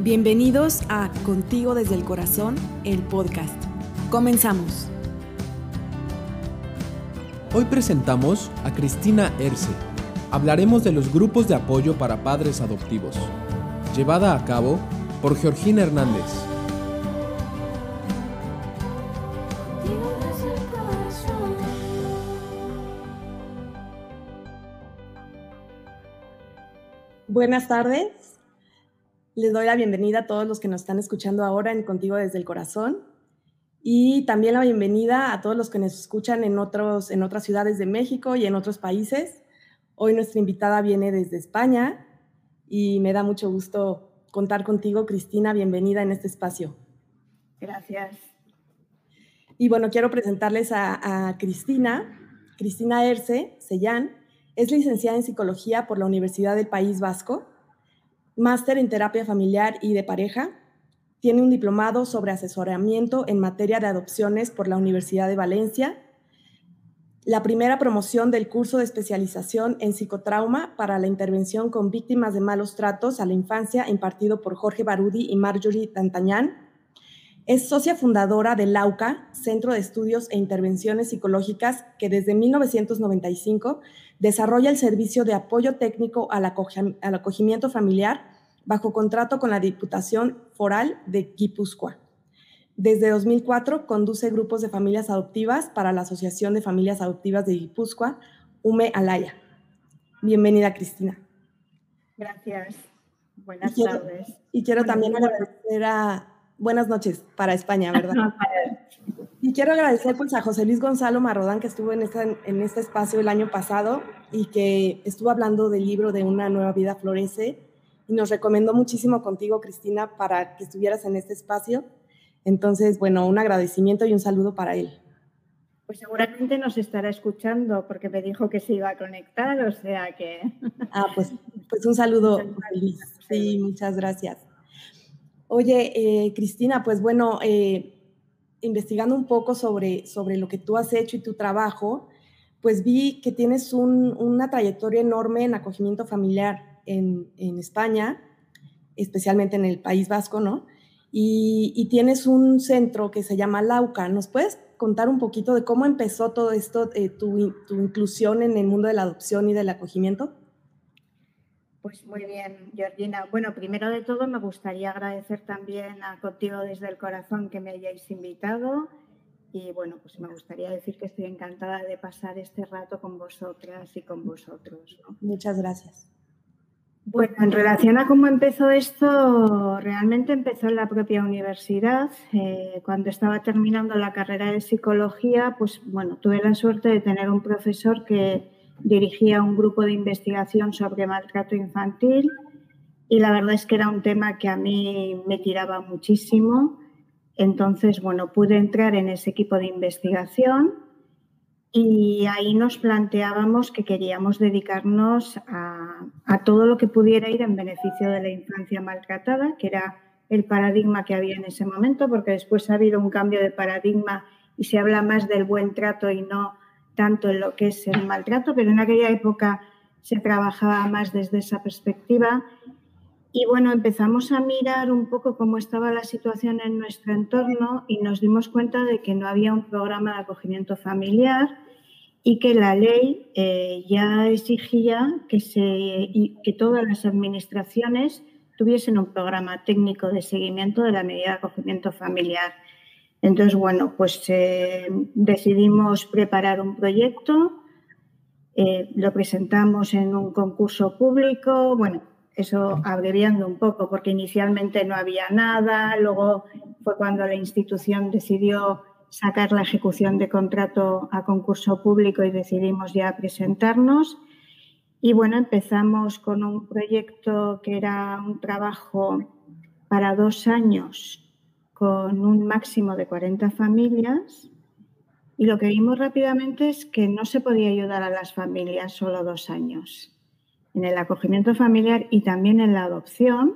Bienvenidos a Contigo desde el Corazón, el podcast. Comenzamos. Hoy presentamos a Cristina Erce. Hablaremos de los grupos de apoyo para padres adoptivos, llevada a cabo por Georgina Hernández. Buenas tardes. Les doy la bienvenida a todos los que nos están escuchando ahora en Contigo desde el Corazón y también la bienvenida a todos los que nos escuchan en, otros, en otras ciudades de México y en otros países. Hoy nuestra invitada viene desde España y me da mucho gusto contar contigo, Cristina. Bienvenida en este espacio. Gracias. Y bueno, quiero presentarles a, a Cristina. Cristina Erce Sellán es licenciada en Psicología por la Universidad del País Vasco máster en terapia familiar y de pareja. Tiene un diplomado sobre asesoramiento en materia de adopciones por la Universidad de Valencia. La primera promoción del curso de especialización en psicotrauma para la intervención con víctimas de malos tratos a la infancia impartido por Jorge Barudi y Marjorie Tantañán. Es socia fundadora del AUCA, Centro de Estudios e Intervenciones Psicológicas, que desde 1995 desarrolla el servicio de apoyo técnico al, acogimiento familiar bajo contrato con la Diputación Foral de Guipúzcoa. Desde 2004 conduce grupos de familias adoptivas para la Asociación de Familias Adoptivas de Guipúzcoa, UME Alaya. Bienvenida, Cristina. Gracias. Buenas tardes. Y quiero también agradecer a... Buenas noches para España, ¿verdad? Y quiero agradecer pues, a José Luis Gonzalo Marrodán, que estuvo en, en este espacio el año pasado y que estuvo hablando del libro de Una nueva vida florece y nos recomendó muchísimo contigo, Cristina, para que estuvieras en este espacio. Entonces, bueno, un agradecimiento y un saludo para él. Pues seguramente nos estará escuchando porque me dijo que se iba a conectar, o sea que... Ah, pues, pues un saludo, Luis. Sí, muchas gracias. Oye, eh, Cristina, pues bueno, eh, investigando un poco sobre, sobre lo que tú has hecho y tu trabajo, pues vi que tienes una trayectoria enorme en acogimiento familiar en, España, especialmente en el País Vasco, ¿no? Y, tienes un centro que se llama Lauca. ¿Nos puedes contar un poquito de cómo empezó todo esto, eh, tu, tu inclusión en el mundo de la adopción y del acogimiento? Pues muy bien, Georgina. Bueno, primero de todo me gustaría agradecer también a Contigo desde el Corazón que me hayáis invitado y bueno, pues me gustaría decir que estoy encantada de pasar este rato con vosotras y con vosotros. Muchas gracias. Bueno, en relación a cómo empezó esto, realmente empezó en la propia universidad. Eh, cuando estaba terminando la carrera de psicología, pues bueno, tuve la suerte de tener un profesor que dirigía un grupo de investigación sobre maltrato infantil y la verdad es que era un tema que a mí me tiraba muchísimo. Entonces, bueno, pude entrar en ese equipo de investigación y ahí nos planteábamos que queríamos dedicarnos a, todo lo que pudiera ir en beneficio de la infancia maltratada, que era el paradigma que había en ese momento, porque después ha habido un cambio de paradigma y se habla más del buen trato y no tanto en lo que es el maltrato, pero en aquella época se trabajaba más desde esa perspectiva. Y bueno, empezamos a mirar un poco cómo estaba la situación en nuestro entorno y nos dimos cuenta de que no había un programa de acogimiento familiar y que la ley eh, ya exigía que, se, que todas las administraciones tuviesen un programa técnico de seguimiento de la medida de acogimiento familiar. Entonces, bueno, pues eh, decidimos preparar un proyecto, eh, lo presentamos en un concurso público, bueno, eso abreviando un poco, porque inicialmente no había nada, luego fue cuando la institución decidió sacar la ejecución de contrato a concurso público y decidimos ya presentarnos. Y bueno, empezamos con un proyecto que era un trabajo para dos años con un máximo de 40 familias y lo que vimos rápidamente es que no se podía ayudar a las familias solo dos años. En el acogimiento familiar y también en la adopción,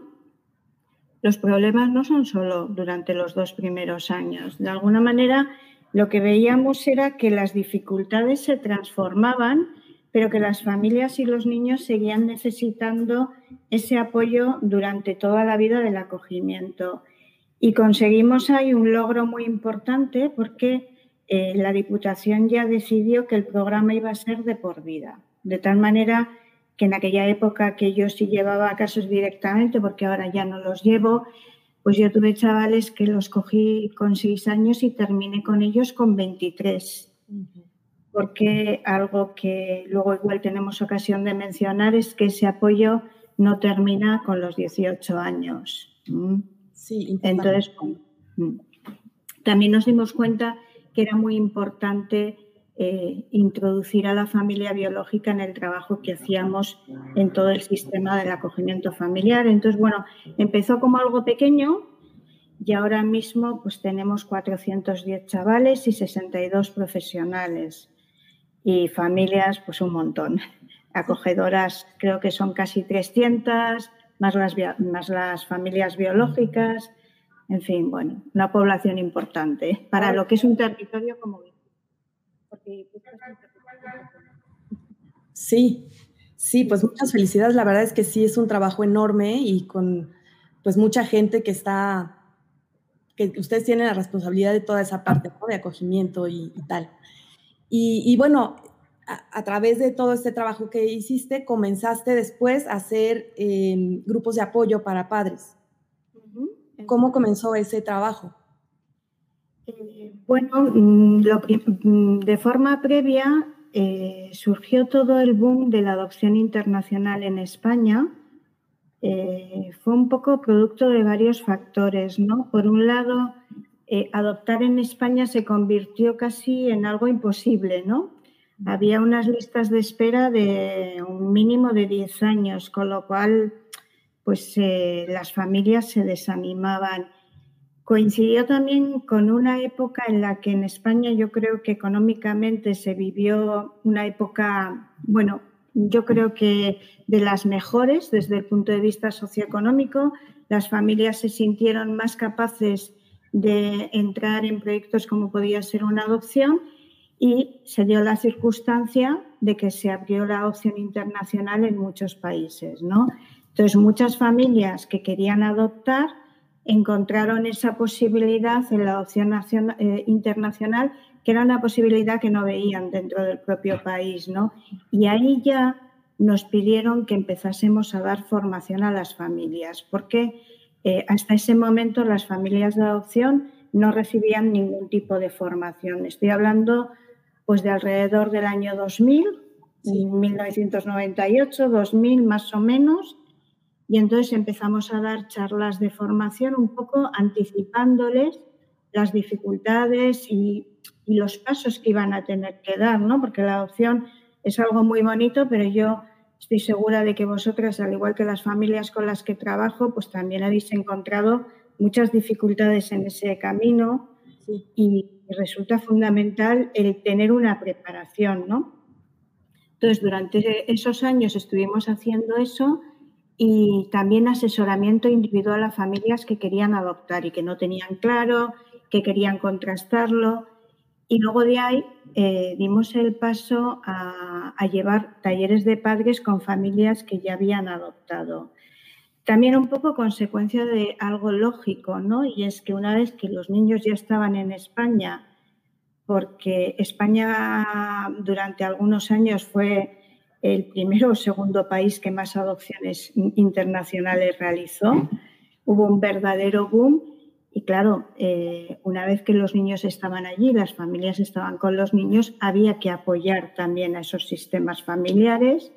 los problemas no son solo durante los dos primeros años. De alguna manera, lo que veíamos era que las dificultades se transformaban pero que las familias y los niños seguían necesitando ese apoyo durante toda la vida del acogimiento. Y conseguimos ahí un logro muy importante porque eh, la Diputación ya decidió que el programa iba a ser de por vida, de tal manera que en aquella época que yo sí llevaba casos directamente, porque ahora ya no los llevo, pues yo tuve chavales que los cogí con seis años y terminé con ellos con 23 porque algo que luego igual tenemos ocasión de mencionar es que ese apoyo no termina con los 18 años. Sí, entonces también nos dimos cuenta que era muy importante eh, introducir a la familia biológica en el trabajo que hacíamos en todo el sistema del acogimiento familiar. Entonces, bueno, empezó como algo pequeño y ahora mismo pues tenemos 410 chavales y 62 profesionales y familias, pues un montón. Acogedoras creo que son casi 300, más las, más las familias biológicas, en fin, bueno, una población importante para lo que es un territorio como Sí, sí, pues muchas felicidades. La verdad es que sí es un trabajo enorme y con pues mucha gente que está, que ustedes tienen la responsabilidad de toda esa parte de acogimiento y tal. Y, bueno, a, través de todo este trabajo que hiciste, comenzaste después a hacer em, grupos de apoyo para padres. ¿Cómo comenzó ese trabajo? Eh, bueno, mm, mm, de forma previa eh, surgió todo el boom de la adopción internacional en España. Eh, fue un poco producto de varios factores, ¿no? Por un lado, adoptar en España se convirtió casi en algo imposible, ¿no? Había unas listas de espera de un mínimo de 10 años, con lo cual pues eh, las familias se desanimaban. Coincidió también con una época en la que en España yo creo que económicamente se vivió una época, bueno, yo creo que de las mejores desde el punto de vista socioeconómico. Las familias se sintieron más capaces de entrar en proyectos como podía ser una adopción y se dio la circunstancia de que se abrió la adopción internacional en muchos países, ¿no? Entonces, muchas familias que querían adoptar encontraron esa posibilidad en la adopción eh, internacional, que era una posibilidad que no veían dentro del propio país, ¿no? Y ahí ya nos pidieron que empezásemos a dar formación a las familias, porque eh, hasta ese momento las familias de adopción no recibían ningún tipo de formación. Estoy hablando pues de alrededor del año 2000, 1998, 2000 más o menos, y entonces empezamos a dar charlas de formación un poco anticipándoles las dificultades y, y los pasos que iban a tener que dar, ¿no? Porque la adopción es algo muy bonito, pero yo Estoy segura de que vosotras, al igual que las familias con las que trabajo, pues también habéis encontrado muchas dificultades en ese camino. Y resulta fundamental el tener una preparación, ¿no? Entonces, durante esos años estuvimos haciendo eso y también asesoramiento individual a familias que querían adoptar y que no tenían claro, que querían contrastarlo. Y luego de ahí eh, dimos el paso a, llevar talleres de padres con familias que ya habían adoptado. También un poco consecuencia de algo lógico, ¿no? Y es que una vez que los niños ya estaban en España, porque España durante algunos años fue el primero o segundo país que más adopciones internacionales realizó, hubo un verdadero boom y claro, eh, una vez que los niños estaban allí, las familias estaban con los niños, había que apoyar también a esos sistemas familiares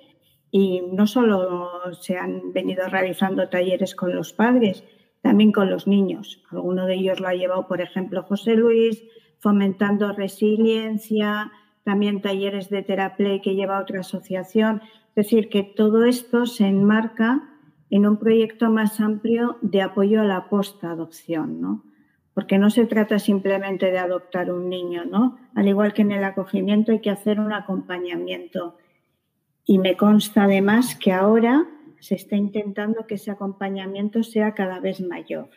y no solo se han venido realizando talleres con los padres, también con los niños. Alguno de ellos lo ha llevado, por ejemplo, José Luis, fomentando resiliencia, también talleres de terapia que lleva otra asociación. Es decir, que todo esto se enmarca en un proyecto más amplio de apoyo a la post-adopción, ¿no? Porque no se trata simplemente de adoptar un niño, ¿no? Al igual que en el acogimiento hay que hacer un acompañamiento. Y me consta además que ahora se está intentando que ese acompañamiento sea cada vez mayor.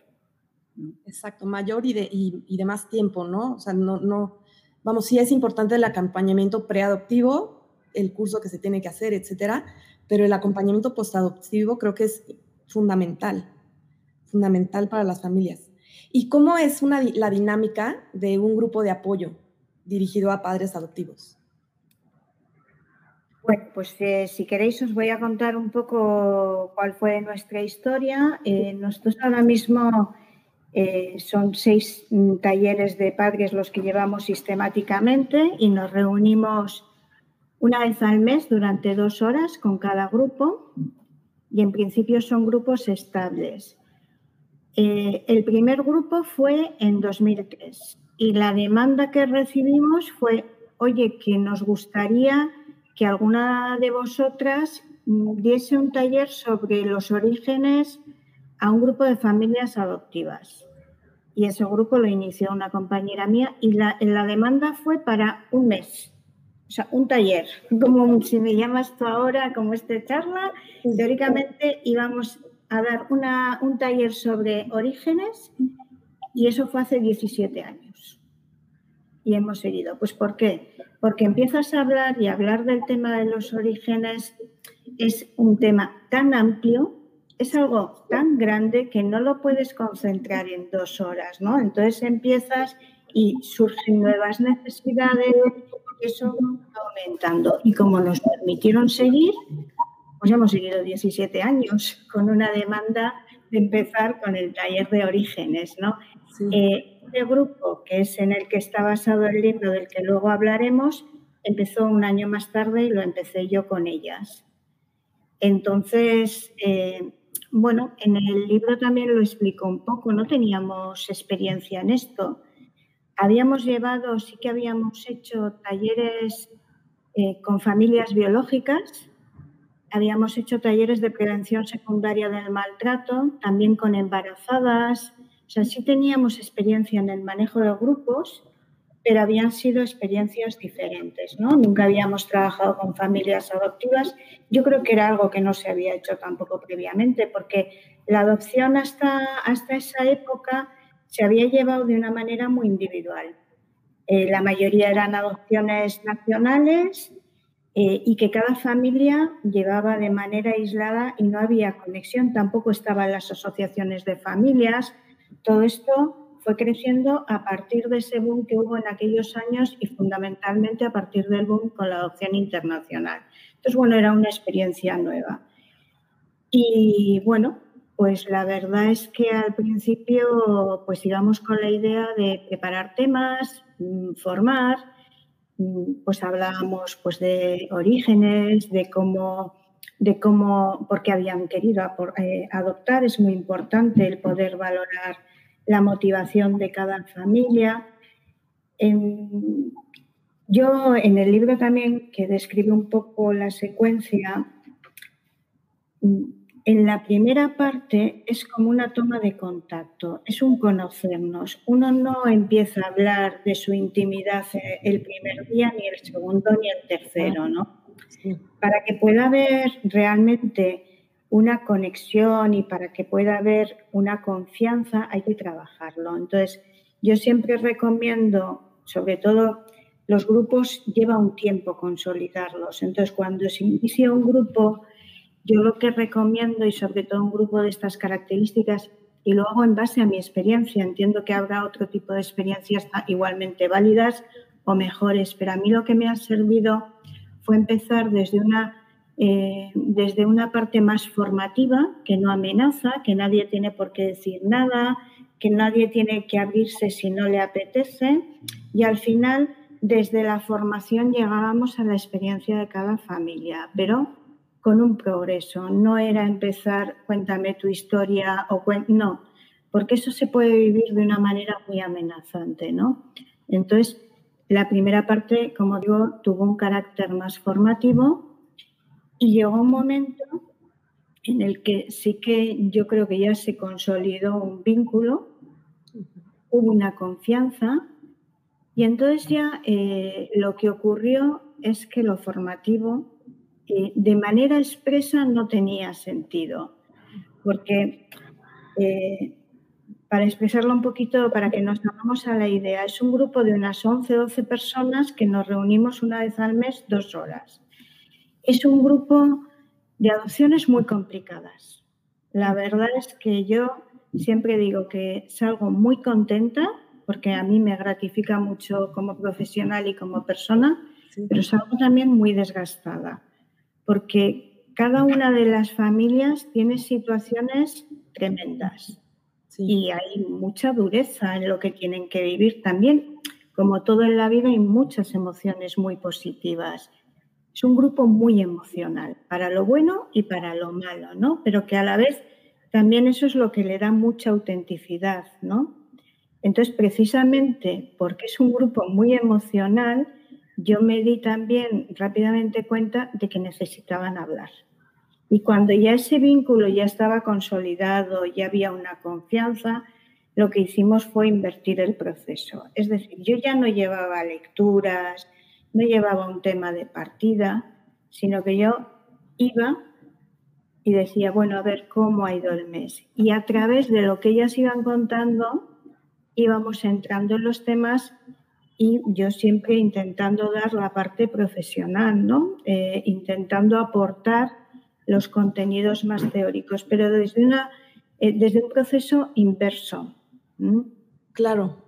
Exacto, mayor y de, y, de más tiempo, ¿no? O sea, no, no, vamos, sí es importante el acompañamiento preadoptivo, el curso que se tiene que hacer, etcétera, pero el acompañamiento postadoptivo creo que es fundamental, fundamental para las familias. ¿Y cómo es una, la dinámica de un grupo de apoyo dirigido a padres adoptivos? Bueno, pues eh, si queréis os voy a contar un poco cuál fue nuestra historia. Eh, nosotros ahora mismo eh, son seis mm, talleres de padres los que llevamos sistemáticamente y nos reunimos una vez al mes durante dos horas con cada grupo y en principio son grupos estables. el primer grupo fue en 2003 y la demanda que recibimos fue, oye, que nos gustaría que alguna de vosotras diese un taller sobre los orígenes a un grupo de familias adoptivas. Y ese grupo lo inició una compañera mía y la, demanda fue para un mes. O sea, un taller, como si me llamas tú ahora, como esta charla, teóricamente íbamos a dar una, un taller sobre orígenes y eso fue hace 17 años. Y hemos seguido. Pues ¿por qué? porque empiezas a hablar y hablar del tema de los orígenes es un tema tan amplio, es algo tan grande que no lo puedes concentrar en dos horas, ¿no? Entonces empiezas y surgen nuevas necesidades, eso va aumentando. Y como nos permitieron seguir, pues hemos seguido 17 años con una demanda de empezar con el taller de orígenes, ¿no? Eh, este grupo, que es en el que está basado el libro del que luego hablaremos, empezó un año más tarde y lo empecé yo con ellas. Entonces, eh, bueno, en el libro también lo explico un poco, no teníamos experiencia en esto. Habíamos llevado, sí que habíamos hecho talleres eh, con familias biológicas, habíamos hecho talleres de prevención secundaria del maltrato, también con embarazadas, o sea, sí teníamos experiencia en el manejo de grupos, pero habían sido experiencias diferentes, ¿no? Nunca habíamos trabajado con familias adoptivas. Yo creo que era algo que no se había hecho tampoco previamente, porque la adopción hasta, hasta esa época se había llevado de una manera muy individual. Eh, la mayoría eran adopciones nacionales eh, y que cada familia llevaba de manera aislada y no había conexión. Tampoco estaban las asociaciones de familias, todo esto fue creciendo a partir de ese boom que hubo en aquellos años y fundamentalmente a partir del boom con la adopción internacional. Entonces, bueno, era una experiencia nueva. Y bueno, pues la verdad es que al principio pues íbamos con la idea de preparar temas, mm, formar, mm, pues hablábamos pues de orígenes, de cómo de cómo, porque habían querido eh, adoptar, es muy importante el poder valorar la motivación de cada familia. yo en el libro también, que describe un poco la secuencia, en la primera parte es como una toma de contacto, es un conocernos. Uno no empieza a hablar de su intimidad el primer día, ni el segundo, ni el tercero, ¿no? Para que pueda haber realmente una conexión y para que pueda haber una confianza hay que trabajarlo. Entonces, yo siempre recomiendo, sobre todo los grupos lleva un tiempo consolidarlos. Entonces, cuando se inicia un grupo, yo lo que recomiendo, y sobre todo un grupo de estas características, y lo hago en base a mi experiencia, entiendo que habrá otro tipo de experiencias igualmente válidas o mejores, pero a mí lo que me ha servido fue empezar desde una, eh, desde una parte más formativa, que no amenaza, que nadie tiene por qué decir nada, que nadie tiene que abrirse si no le apetece, y al final, desde la formación llegábamos a la experiencia de cada familia, pero con un progreso. No era empezar, cuéntame tu historia o no, porque eso se puede vivir de una manera muy amenazante, ¿no? Entonces, la primera parte, como digo, tuvo un carácter más formativo y llegó un momento en el que sí que yo creo que ya se consolidó un vínculo, hubo una confianza y entonces ya eh, lo que ocurrió es que lo formativo eh, de manera expresa no tenía sentido, porque eh, para expresarlo un poquito, para que nos hagamos a la idea, es un grupo de unas 11, 12 personas que nos reunimos una vez al mes dos horas. Es un grupo de adopciones muy complicadas. La verdad es que yo siempre digo que salgo muy contenta porque a mí me gratifica mucho como profesional y como persona, pero salgo también muy desgastada porque cada una de las familias tiene situaciones tremendas y hay mucha dureza en lo que tienen que vivir también. Como todo en la vida hay muchas emociones muy positivas. Es un grupo muy emocional, para lo bueno y para lo malo, ¿no? Pero que a la vez también eso es lo que le da mucha autenticidad, ¿no? Entonces, precisamente porque es un grupo muy emocional, yo me di también rápidamente cuenta de que necesitaban hablar. Y cuando ya ese vínculo ya estaba consolidado, ya había una confianza, lo que hicimos fue invertir el proceso. Es decir, yo ya no llevaba lecturas, no llevaba un tema de partida, sino que yo iba y decía, bueno, a ver cómo ha ido el mes. Y a través de lo que ellas iban contando, íbamos entrando en los temas y yo siempre intentando dar la parte profesional, ¿no? Eh, intentando aportar los contenidos más teóricos, pero desde, una, eh, desde un proceso inverso. Claro.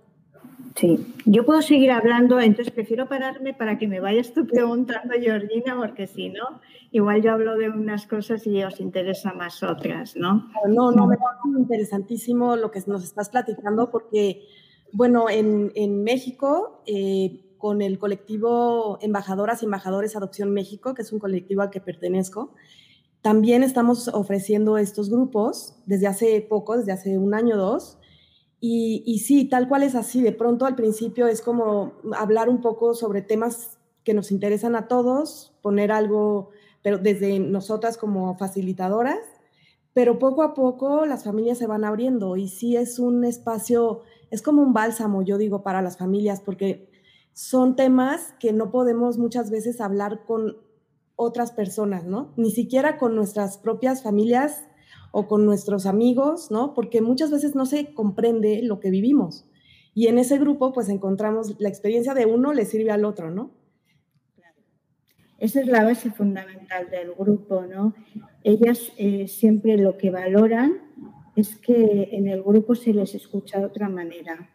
Sí, yo puedo seguir hablando, entonces prefiero pararme para que me vayas tú preguntando, Georgina, porque si no, igual yo hablo de unas cosas y os interesa más otras, ¿no? No, no, me parece interesantísimo lo que nos estás platicando, porque, bueno, en, en México, eh, con el colectivo Embajadoras y Embajadores Adopción México, que es un colectivo al que pertenezco, también estamos ofreciendo estos grupos desde hace poco, desde hace un año o dos. Y, sí, tal cual es así. De pronto al principio es como hablar un poco sobre temas que nos interesan a todos, poner algo, pero desde nosotras como facilitadoras, pero poco a poco las familias se van abriendo y sí es un espacio, es como un bálsamo, yo digo, para las familias, porque son temas que no podemos muchas veces hablar con otras personas, ¿no? Ni siquiera con nuestras propias familias o con nuestros amigos, ¿no? Porque muchas veces no se comprende lo que vivimos. Y en ese grupo, pues encontramos la experiencia de uno le sirve al otro, ¿no? Esa es la base fundamental del grupo, ¿no? Ellas eh, siempre lo que valoran es que en el grupo se les escucha de otra manera.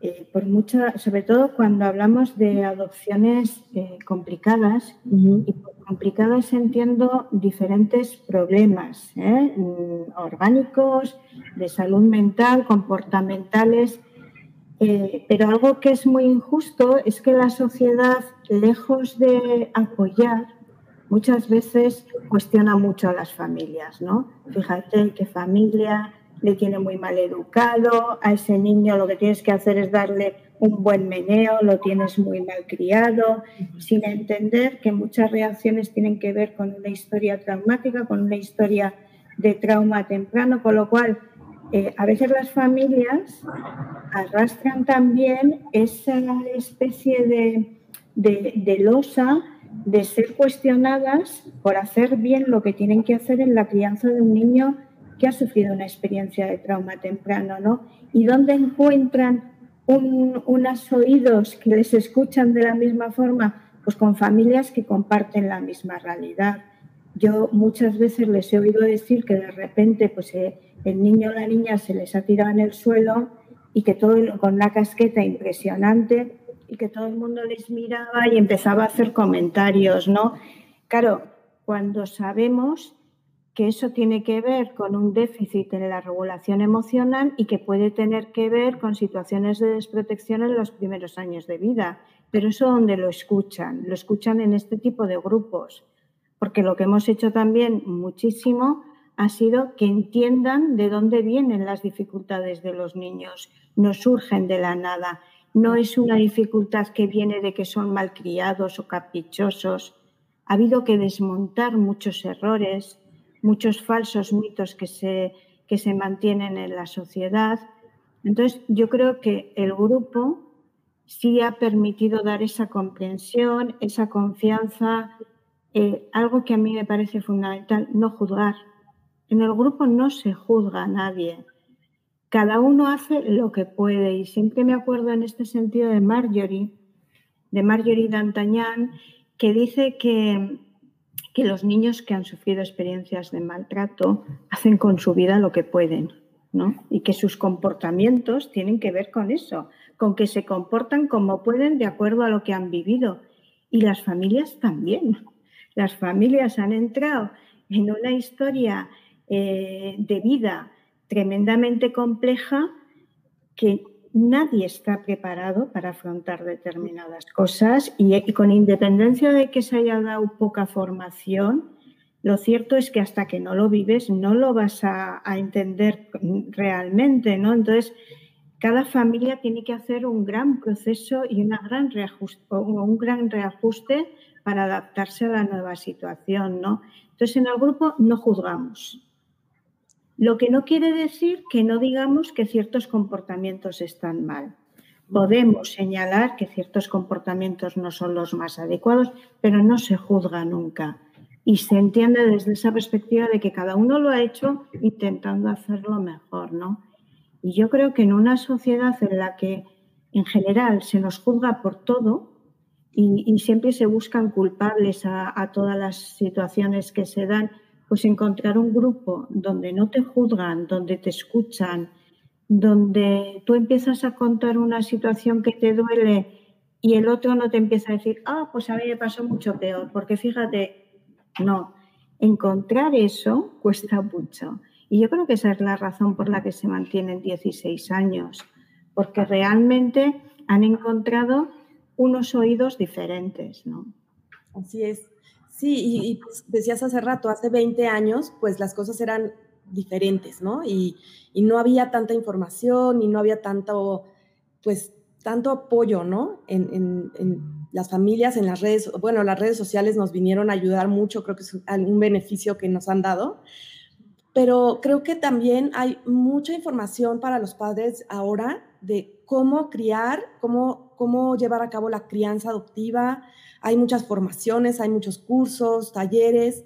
Eh, por mucha, sobre todo cuando hablamos de adopciones eh, complicadas, y por complicadas entiendo diferentes problemas ¿eh? mm, orgánicos, de salud mental, comportamentales, pero algo que es muy injusto es que la sociedad, lejos de apoyar, muchas veces cuestiona mucho a las familias, ¿no? Fíjate qué familia le tiene muy mal educado, a ese niño lo que tienes que hacer es darle un buen meneo, lo tienes muy mal criado, sin entender que muchas reacciones tienen que ver con una historia traumática, con una historia de trauma temprano, con lo cual eh, a veces las familias arrastran también esa especie de, de, de losa de ser cuestionadas por hacer bien lo que tienen que hacer en la crianza de un niño que ha sufrido una experiencia de trauma temprano, ¿no? Y dónde encuentran unos oídos que les escuchan de la misma forma, pues con familias que comparten la misma realidad. Yo muchas veces les he oído decir que de repente pues, eh, el niño o la niña se les ha tirado en el suelo y que todo con una casqueta impresionante y que todo el mundo les miraba y empezaba a hacer comentarios, ¿no? Claro, cuando sabemos que eso tiene que ver con un déficit en la regulación emocional y que puede tener que ver con situaciones de desprotección en los primeros años de vida. Pero eso donde lo escuchan, lo escuchan en este tipo de grupos, porque lo que hemos hecho también muchísimo ha sido que entiendan de dónde vienen las dificultades de los niños, no surgen de la nada, no es una dificultad que viene de que son malcriados o caprichosos. Ha habido que desmontar muchos errores, muchos falsos mitos que se, que se mantienen en la sociedad. Entonces, yo creo que el grupo sí ha permitido dar esa comprensión, esa confianza, eh, algo que a mí me parece fundamental, no juzgar. En el grupo no se juzga a nadie. Cada uno hace lo que puede y siempre me acuerdo en este sentido de Marjorie, de Marjorie D'Antañán, que dice que que los niños que han sufrido experiencias de maltrato hacen con su vida lo que pueden, ¿no? Y que sus comportamientos tienen que ver con eso, con que se comportan como pueden de acuerdo a lo que han vivido. Y las familias también. Las familias han entrado en una historia eh, de vida tremendamente compleja que nadie está preparado para afrontar determinadas cosas y, con independencia de que se haya dado poca formación, lo cierto es que hasta que no lo vives no lo vas a, entender realmente, ¿no? Entonces, cada familia tiene que hacer un gran proceso y una gran un gran reajuste para adaptarse a la nueva situación, ¿no? Entonces, en el grupo no juzgamos, lo que no quiere decir que no digamos que ciertos comportamientos están mal. Podemos señalar que ciertos comportamientos no son los más adecuados, pero no se juzga nunca. Y se entiende desde esa perspectiva de que cada uno lo ha hecho intentando hacerlo mejor, ¿no? Y yo creo que en una sociedad en la que en general se nos juzga por todo y, siempre se buscan culpables a todas las situaciones que se dan, pues encontrar un grupo donde no te juzgan, donde te escuchan, donde tú empiezas a contar una situación que te duele y el otro no te empieza a decir, ah, pues a mí me pasó mucho peor, porque fíjate, no, encontrar eso cuesta mucho. Y yo creo que esa es la razón por la que se mantienen 16 años, porque realmente han encontrado unos oídos diferentes, ¿no? Así es. Sí, y, pues, decías hace rato, hace 20 años, pues las cosas eran diferentes, ¿no? Y, no había tanta información y no había tanto, pues, tanto apoyo, ¿no? En, las familias, en las redes, bueno, las redes sociales nos vinieron a ayudar mucho, creo que es algún beneficio que nos han dado, pero creo que también hay mucha información para los padres ahora de cómo criar, cómo, cómo llevar a cabo la crianza adoptiva, hay muchas formaciones, hay muchos cursos, talleres,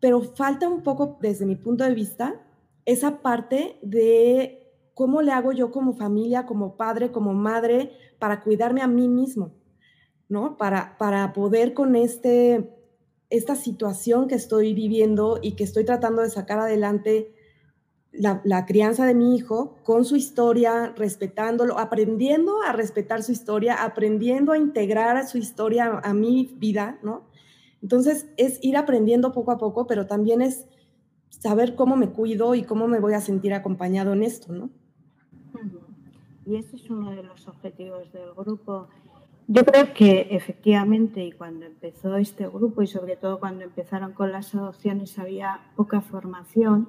pero falta un poco, desde mi punto de vista, esa parte de cómo le hago yo como familia, como padre, como madre, para cuidarme a mí mismo, ¿no? Para, para poder con este, esta situación que estoy viviendo y que estoy tratando de sacar adelante la, crianza de mi hijo con su historia, respetándolo, aprendiendo a respetar su historia, aprendiendo a integrar su historia a, mi vida, ¿no? Entonces es ir aprendiendo poco a poco, pero también es saber cómo me cuido y cómo me voy a sentir acompañado en esto, ¿no? Y ese es uno de los objetivos del grupo. Yo creo que efectivamente, y cuando empezó este grupo, y sobre todo cuando empezaron con las adopciones, había poca formación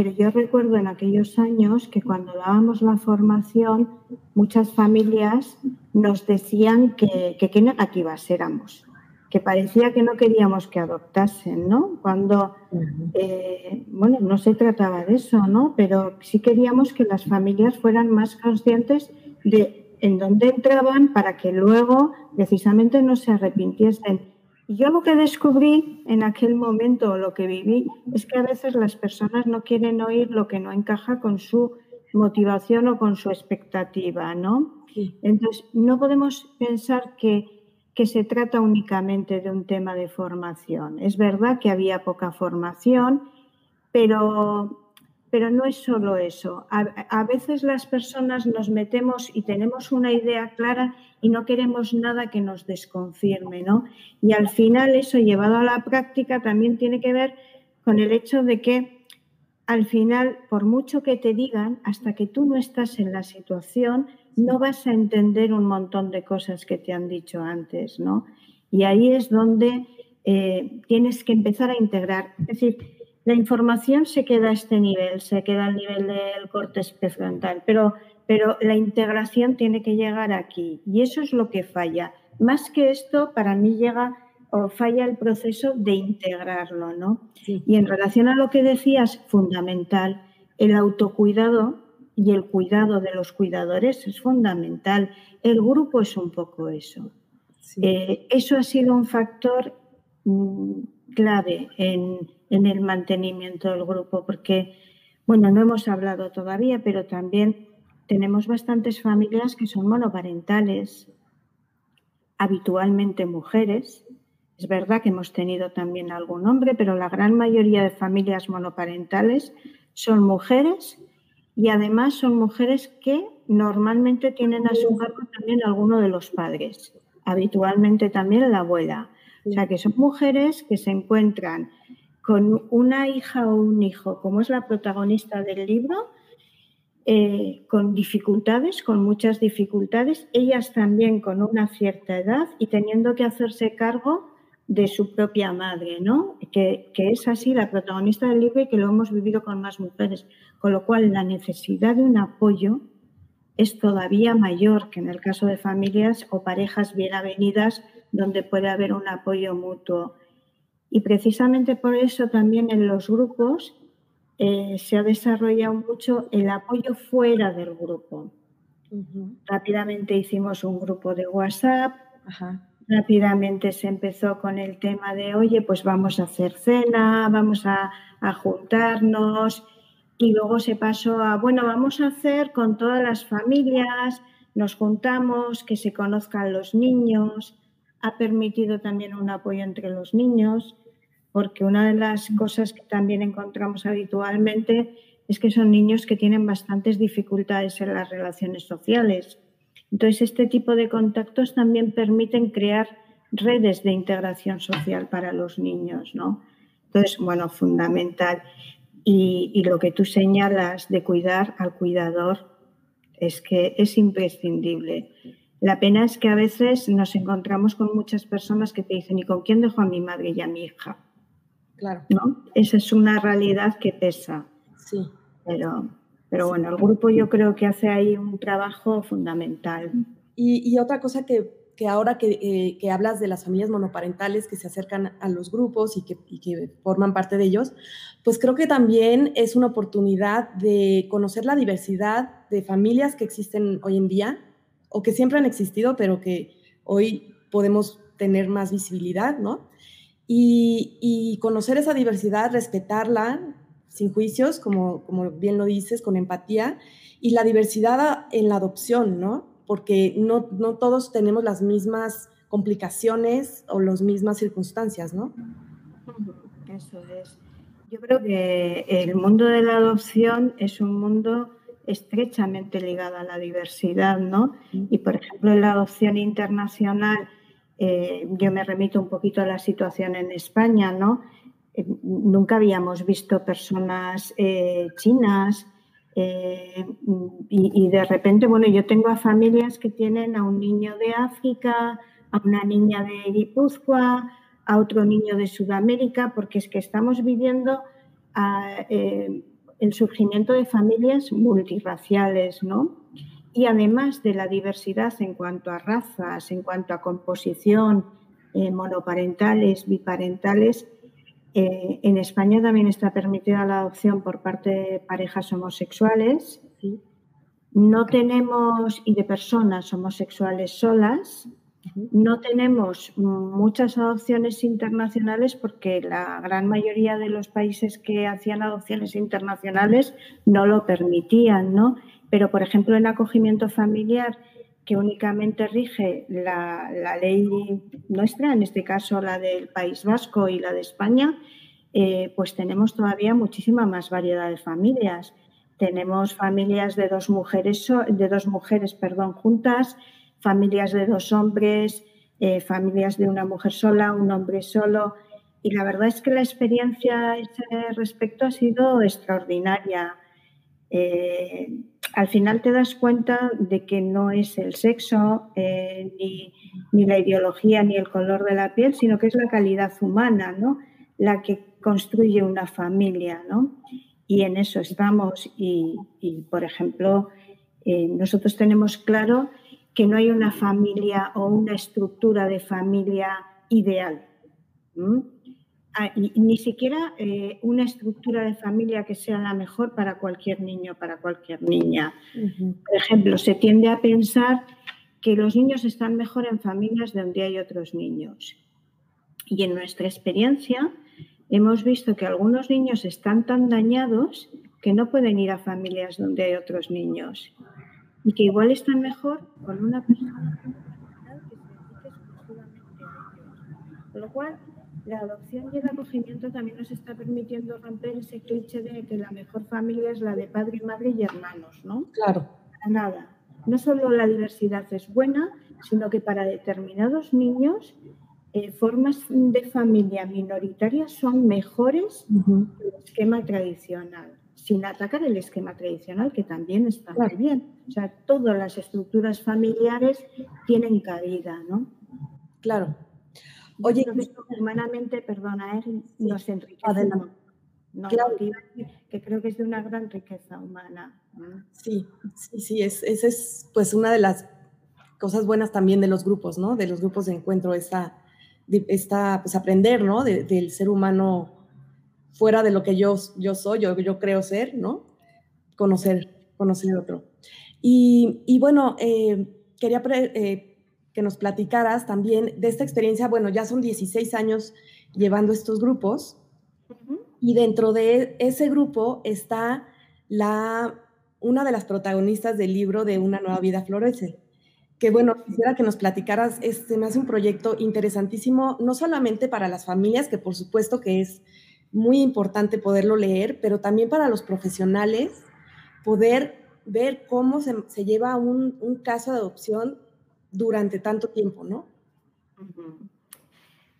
pero yo recuerdo en aquellos años que cuando dábamos la formación, muchas familias nos decían que, qué negativas éramos, que parecía que no queríamos que adoptasen, ¿no? Cuando, eh, bueno, no se trataba de eso, ¿no? Pero sí queríamos que las familias fueran más conscientes de en dónde entraban para que luego precisamente no se arrepintiesen. Y yo lo que descubrí en aquel momento, lo que viví, es que a veces las personas no quieren oír lo que no encaja con su motivación o con su expectativa, ¿no? Entonces, no podemos pensar que, que se trata únicamente de un tema de formación. Es verdad que había poca formación, pero pero no es solo eso. A, veces las personas nos metemos y tenemos una idea clara y no queremos nada que nos desconfirme, ¿no? Y al final eso llevado a la práctica también tiene que ver con el hecho de que al final, por mucho que te digan, hasta que tú no estás en la situación, no vas a entender un montón de cosas que te han dicho antes, ¿no? Y ahí es donde eh, tienes que empezar a integrar. Es decir, la información se queda a este nivel, se queda al nivel del corte frontal, pero, pero la integración tiene que llegar aquí y eso es lo que falla. Más que esto, para mí llega o falla el proceso de integrarlo, ¿no? Y en relación a lo que decías, fundamental, el autocuidado y el cuidado de los cuidadores es fundamental. El grupo es un poco eso. Eh, eso ha sido un factor mm, clave en, en el mantenimiento del grupo, porque, bueno, no hemos hablado todavía, pero también tenemos bastantes familias que son monoparentales, habitualmente mujeres. Es verdad que hemos tenido también algún hombre, pero la gran mayoría de familias monoparentales son mujeres y además son mujeres que normalmente tienen a su cargo también alguno de los padres, habitualmente también la abuela. O sea, que son mujeres que se encuentran con una hija o un hijo, como es la protagonista del libro, eh, con dificultades, con muchas dificultades, ellas también con una cierta edad y teniendo que hacerse cargo de su propia madre, ¿no? Que, que, es así la protagonista del libro y que lo hemos vivido con más mujeres, con lo cual la necesidad de un apoyo es todavía mayor que en el caso de familias o parejas bien avenidas donde puede haber un apoyo mutuo. Y precisamente por eso también en los grupos eh, se ha desarrollado mucho el apoyo fuera del grupo. Rápidamente hicimos un grupo de WhatsApp, rápidamente se empezó con el tema de, oye, pues vamos a hacer cena, vamos a, a juntarnos, y luego se pasó a, bueno, vamos a hacer con todas las familias, nos juntamos, que se conozcan los niños, ha permitido también un apoyo entre los niños, porque una de las cosas que también encontramos habitualmente es que son niños que tienen bastantes dificultades en las relaciones sociales. Entonces, este tipo de contactos también permiten crear redes de integración social para los niños, ¿no? Entonces, bueno, fundamental. Y, y, lo que tú señalas de cuidar al cuidador es que es imprescindible. La pena es que a veces nos encontramos con muchas personas que te dicen, ¿y con quién dejo a mi madre y a mi hija? Claro. ¿No? Esa es una realidad que pesa. Sí. Pero, pero bueno, el grupo yo creo que hace ahí un trabajo fundamental. Y, otra cosa que, que ahora que, eh, que, hablas de las familias monoparentales que se acercan a los grupos y que, y que forman parte de ellos, pues creo que también es una oportunidad de conocer la diversidad de familias que existen hoy en día o que siempre han existido, pero que hoy podemos tener más visibilidad, ¿no? Y, conocer esa diversidad, respetarla sin juicios, como, como bien lo dices, con empatía, y la diversidad en la adopción, ¿no? Porque no, no todos tenemos las mismas complicaciones o las mismas circunstancias, ¿no? Eso es. Yo creo que el mundo de la adopción es un mundo estrechamente ligada a la diversidad, ¿no? Y por ejemplo, en la adopción internacional, eh, yo me remito un poquito a la situación en España, ¿no? Eh, nunca habíamos visto personas eh, chinas y, de repente, bueno, yo tengo a familias que tienen a un niño de África, a una niña de Guipúzcoa, a otro niño de Sudamérica, porque es que estamos viviendo a, el surgimiento de familias multirraciales, ¿no? Y además de la diversidad en cuanto a razas, en cuanto a composición, eh, monoparentales, biparentales, eh, en España también está permitida la adopción por parte de parejas homosexuales. No tenemos, y de personas homosexuales solas, no tenemos muchas adopciones internacionales porque la gran mayoría de los países que hacían adopciones internacionales no lo permitían, ¿no? Pero, por ejemplo, en acogimiento familiar, que únicamente rige la, ley nuestra, en este caso la del País Vasco y la de España, eh, pues tenemos todavía muchísima más variedad de familias. Tenemos familias de dos mujeres, de dos mujeres perdón, juntas, familias de dos hombres, eh, familias de una mujer sola, un hombre solo. Y la verdad es que la experiencia a ese respecto ha sido extraordinaria. Eh, al final te das cuenta de que no es el sexo, eh, ni, ni, la ideología, ni el color de la piel, sino que es la calidad humana, ¿no? La que construye una familia, ¿no? Y en eso estamos. Y, y por ejemplo, nosotros tenemos claro que no hay una familia o una estructura de familia ideal. Ah, ni siquiera eh, una estructura de familia que sea la mejor para cualquier niño, para cualquier niña. Por ejemplo, se tiende a pensar que los niños están mejor en familias donde hay otros niños. Y en nuestra experiencia hemos visto que algunos niños están tan dañados que no pueden ir a familias donde hay otros niños y que igual están mejor con una persona que se dedique exclusivamente a ellos. Con lo cual, la adopción y el acogimiento también nos está permitiendo romper ese cliché de que la mejor familia es la de padre, madre y hermanos, ¿no? Claro. nada. No solo la diversidad es buena, sino que para determinados niños eh, formas de familia minoritarias son mejores que el esquema tradicional, sin atacar el esquema tradicional, que también está muy bien. O sea, todas las estructuras familiares tienen cabida, ¿no? Claro. Oye, humanamente, perdona, ¿eh? nos enriquece. No, claro. que, creo que es de una gran riqueza humana. Sí, sí, sí, es, esa es pues una de las cosas buenas también de los grupos, ¿no? De los grupos de encuentro, esta, esta pues aprender, ¿no? del ser humano fuera de lo que yo, yo soy, yo, yo creo ser, ¿no? Conocer, conocer otro. Y, y bueno, eh, quería eh, que nos platicaras también de esta experiencia, bueno, ya son 16 años llevando estos grupos. Y dentro de ese grupo está la, una de las protagonistas del libro de Una nueva vida florece. Que bueno, quisiera que nos platicaras, este me hace un proyecto interesantísimo, no solamente para las familias, que por supuesto que es muy importante poderlo leer, pero también para los profesionales, poder ver cómo se, se lleva un, un, caso de adopción durante tanto tiempo, ¿no?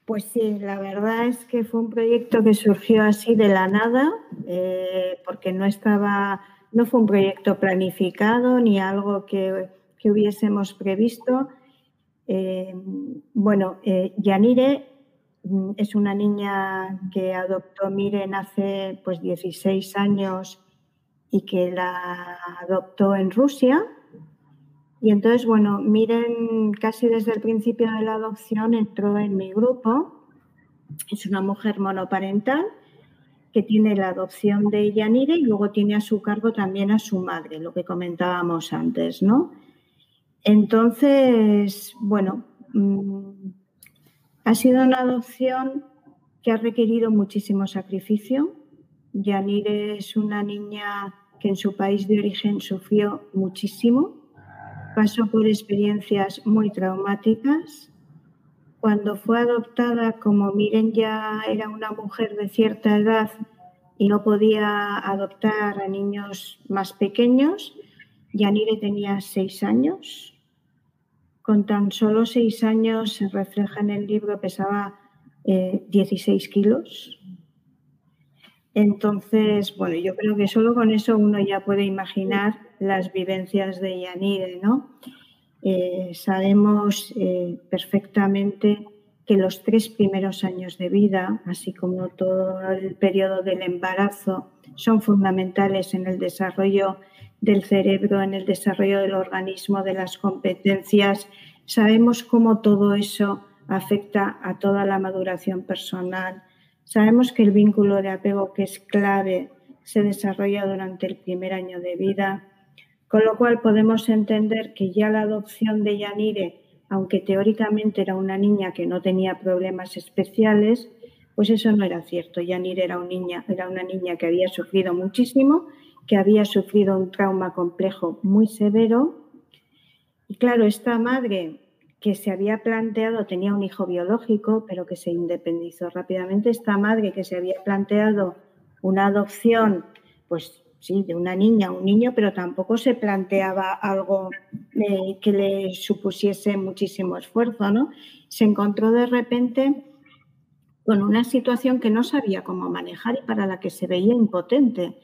Pues sí, la verdad es que fue un proyecto que surgió así de la nada, eh, porque no estaba, no fue un proyecto planificado ni algo que, que hubiésemos previsto. Eh, bueno, eh, Yanire mm, es una niña que adoptó Miren hace pues 16 años y que la adoptó en Rusia. Y entonces, bueno, miren, casi desde el principio de la adopción entró en mi grupo. Es una mujer monoparental que tiene la adopción de Yanire y luego tiene a su cargo también a su madre, lo que comentábamos antes, ¿no? Entonces, bueno, mm, ha sido una adopción que ha requerido muchísimo sacrificio. Yanire es una niña que en su país de origen sufrió muchísimo pasó por experiencias muy traumáticas. Cuando fue adoptada, como Miren ya era una mujer de cierta edad y no podía adoptar a niños más pequeños, Yanire tenía seis años. Con tan solo seis años, se refleja en el libro, pesaba 16 eh, kilos. Entonces, bueno, yo creo que solo con eso uno ya puede imaginar las vivencias de Yanire, ¿no? Eh, sabemos eh, perfectamente que los tres primeros años de vida, así como todo el periodo del embarazo, son fundamentales en el desarrollo del cerebro, en el desarrollo del organismo, de las competencias. Sabemos cómo todo eso afecta a toda la maduración personal, Sabemos que el vínculo de apego que es clave se desarrolla durante el primer año de vida, con lo cual podemos entender que ya la adopción de Yanire, aunque teóricamente era una niña que no tenía problemas especiales, pues eso no era cierto. Yanire era, niña, era una niña que había sufrido muchísimo, que había sufrido un trauma complejo muy severo. Y claro, esta madre que se había planteado, tenía un hijo biológico, pero que se independizó rápidamente. Esta madre que se había planteado una adopción, pues sí, de una niña, un niño, pero tampoco se planteaba algo eh, que le supusiese muchísimo esfuerzo, ¿no? Se encontró de repente con una situación que no sabía cómo manejar y para la que se veía impotente.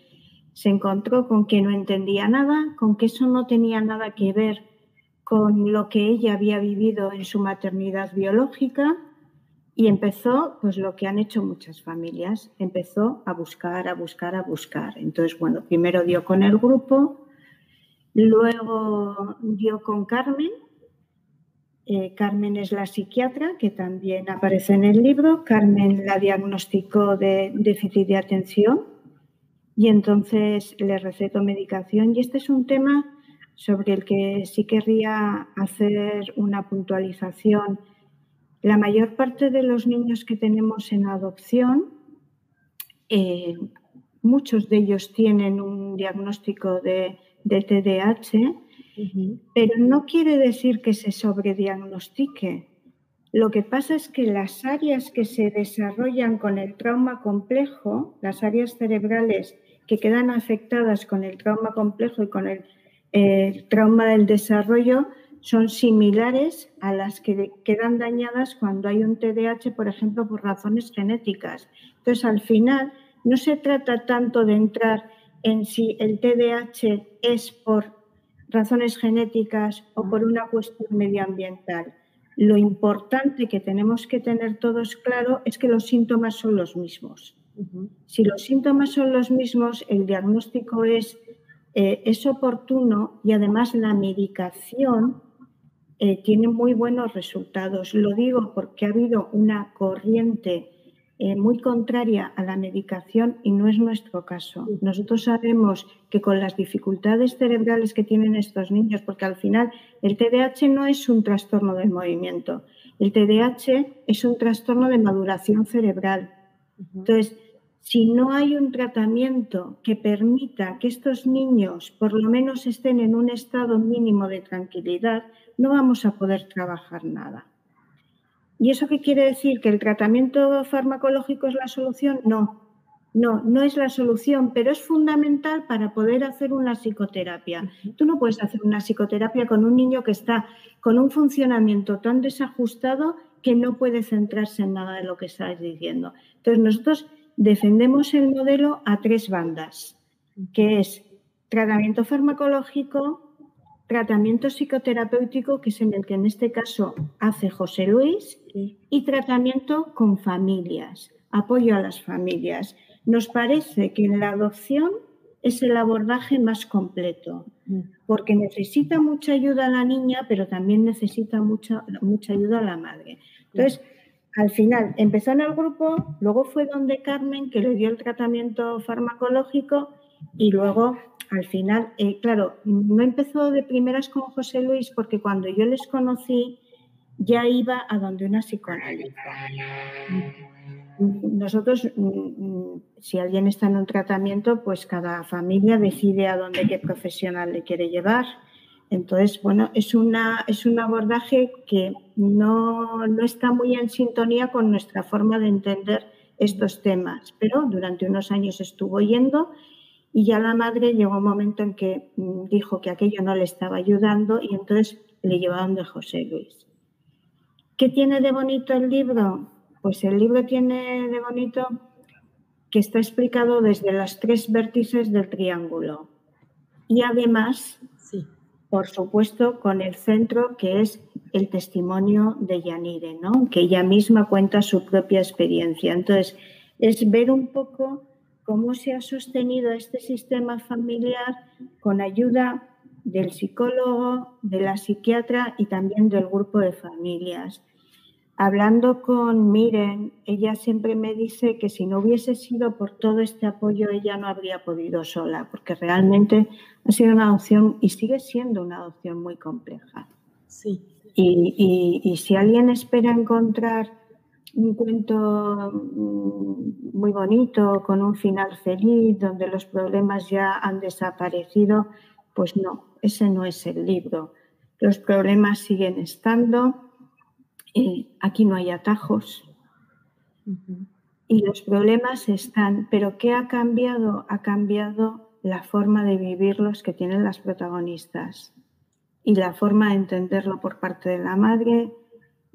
Se encontró con que no entendía nada, con que eso no tenía nada que ver con lo que ella había vivido en su maternidad biológica y empezó, pues lo que han hecho muchas familias, empezó a buscar, a buscar, a buscar. Entonces, bueno, primero dio con el grupo, luego dio con Carmen. Eh, Carmen es la psiquiatra que también aparece en el libro. Carmen la diagnosticó de déficit de atención y entonces le recetó medicación. Y este es un tema sobre el que sí querría hacer una puntualización. La mayor parte de los niños que tenemos en adopción, eh, muchos de ellos tienen un diagnóstico de, de TDAH, pero no quiere decir que se sobrediagnostique. Lo que pasa es que las áreas que se desarrollan con el trauma complejo, las áreas cerebrales que quedan afectadas con el trauma complejo y con el, trauma del desarrollo, son similares a las que quedan dañadas cuando hay un TDAH, por ejemplo, por razones genéticas. Entonces, al final, no se trata tanto de entrar en si el TDAH es por razones genéticas o por una cuestión medioambiental. Lo importante que tenemos que tener todos claro es que los síntomas son los mismos. Si los síntomas son los mismos, el diagnóstico es, eh, es oportuno y además la medicación eh, tiene muy buenos resultados. Lo digo porque ha habido una corriente eh, muy contraria a la medicación y no es nuestro caso. Nosotros sabemos que con las dificultades cerebrales que tienen estos niños, porque al final el TDAH no es un trastorno del movimiento, el TDAH es un trastorno de maduración cerebral. Entonces, si no hay un tratamiento que permita que estos niños por lo menos estén en un estado mínimo de tranquilidad, no vamos a poder trabajar nada. ¿Y eso qué quiere decir? ¿Que el tratamiento farmacológico es la solución? No, no, no es la solución, pero es fundamental para poder hacer una psicoterapia. Tú no puedes hacer una psicoterapia con un niño que está con un funcionamiento tan desajustado que no puede centrarse en nada de lo que estás diciendo. Entonces, nosotros defendemos el modelo a tres bandas, que es tratamiento farmacológico, tratamiento psicoterapéutico, que es en el que en este caso hace José Luis, y tratamiento con familias, apoyo a las familias. Nos parece que en la adopción es el abordaje más completo, mm. porque necesita mucha ayuda a la niña, pero también necesita mucha, mucha ayuda a la madre. Entonces, al final empezó en el grupo, luego fue donde Carmen, que le dio el tratamiento farmacológico, y luego al final, eh, claro, no empezó de primeras con José Luis porque cuando yo les conocí ya iba a donde una psicoanalista. Nosotros, mm, si alguien está en un tratamiento, pues cada familia decide a dónde qué profesional le quiere llevar. Entonces, bueno, es, una, es un abordaje que no, no está muy en sintonía con nuestra forma de entender estos temas, pero durante unos años estuvo yendo y ya la madre llegó un momento en que mm, dijo que aquello no le estaba ayudando y entonces le llevaron de José Luis. ¿Qué tiene de bonito el libro? Pues el libro tiene de bonito que está explicado desde las tres vértices del triángulo. Y además. Por supuesto, con el centro que es el testimonio de Yanire, ¿no? que ella misma cuenta su propia experiencia. Entonces, es ver un poco cómo se ha sostenido este sistema familiar con ayuda del psicólogo, de la psiquiatra y también del grupo de familias. Hablando con Miren, ella siempre me dice que si no hubiese sido por todo este apoyo, ella no habría podido sola, porque realmente ha sido una adopción y sigue siendo una adopción muy compleja. Sí. Y, y si alguien espera encontrar un cuento mm, muy bonito, con un final feliz, donde los problemas ya han desaparecido, pues no, ese no es el libro. Los problemas siguen estando, aquí no hay atajos. Y los problemas están, pero ¿qué ha cambiado? Ha cambiado la forma de vivirlos que tienen las protagonistas y la forma de entenderlo por parte de la madre,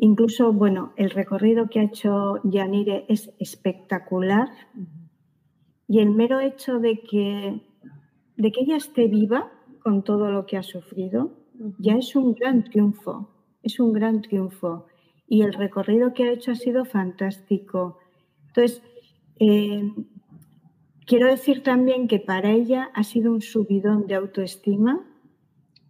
Incluso, bueno, el recorrido que ha hecho Yanire es espectacular. Y el mero hecho de que, de que ella esté viva con todo lo que ha sufrido ya es un gran triunfo, es un gran triunfo. Y el recorrido que ha hecho ha sido fantástico. Entonces, eh, quiero decir también que para ella ha sido un subidón de autoestima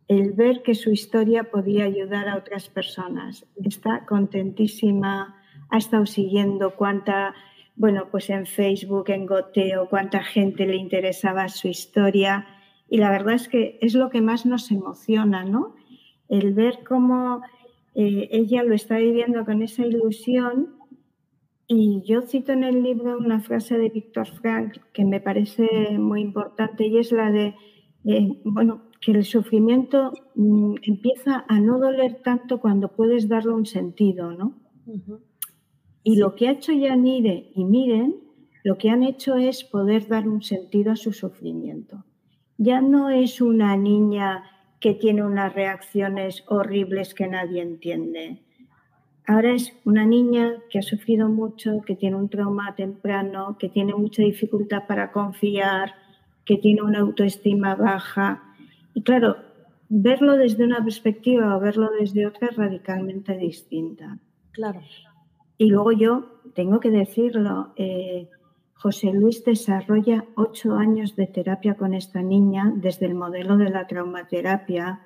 el ver que su historia podía ayudar a otras personas. Está contentísima, ha estado siguiendo cuánta, bueno, pues en Facebook, en Goteo, cuánta gente le interesaba su historia. Y la verdad es que es lo que más nos emociona, ¿no? El ver cómo eh, ella lo está viviendo con esa ilusión. Y yo cito en el libro una frase de Víctor Frank que me parece muy importante y es la de, eh, bueno, que el sufrimiento mm, empieza a no doler tanto cuando puedes darle un sentido, ¿no? Y lo que ha hecho Yanire y Miren, lo que han hecho es poder dar un sentido a su sufrimiento. Ya no es una niña que tiene unas reacciones horribles que nadie entiende. Ahora es una niña que ha sufrido mucho, que tiene un trauma temprano, que tiene mucha dificultad para confiar, que tiene una autoestima baja. Y claro, verlo desde una perspectiva o verlo desde otra es radicalmente distinta. Claro. Y luego yo tengo que decirlo, eh, José Luis desarrolla ocho años de terapia con esta niña desde el modelo de la traumaterapia,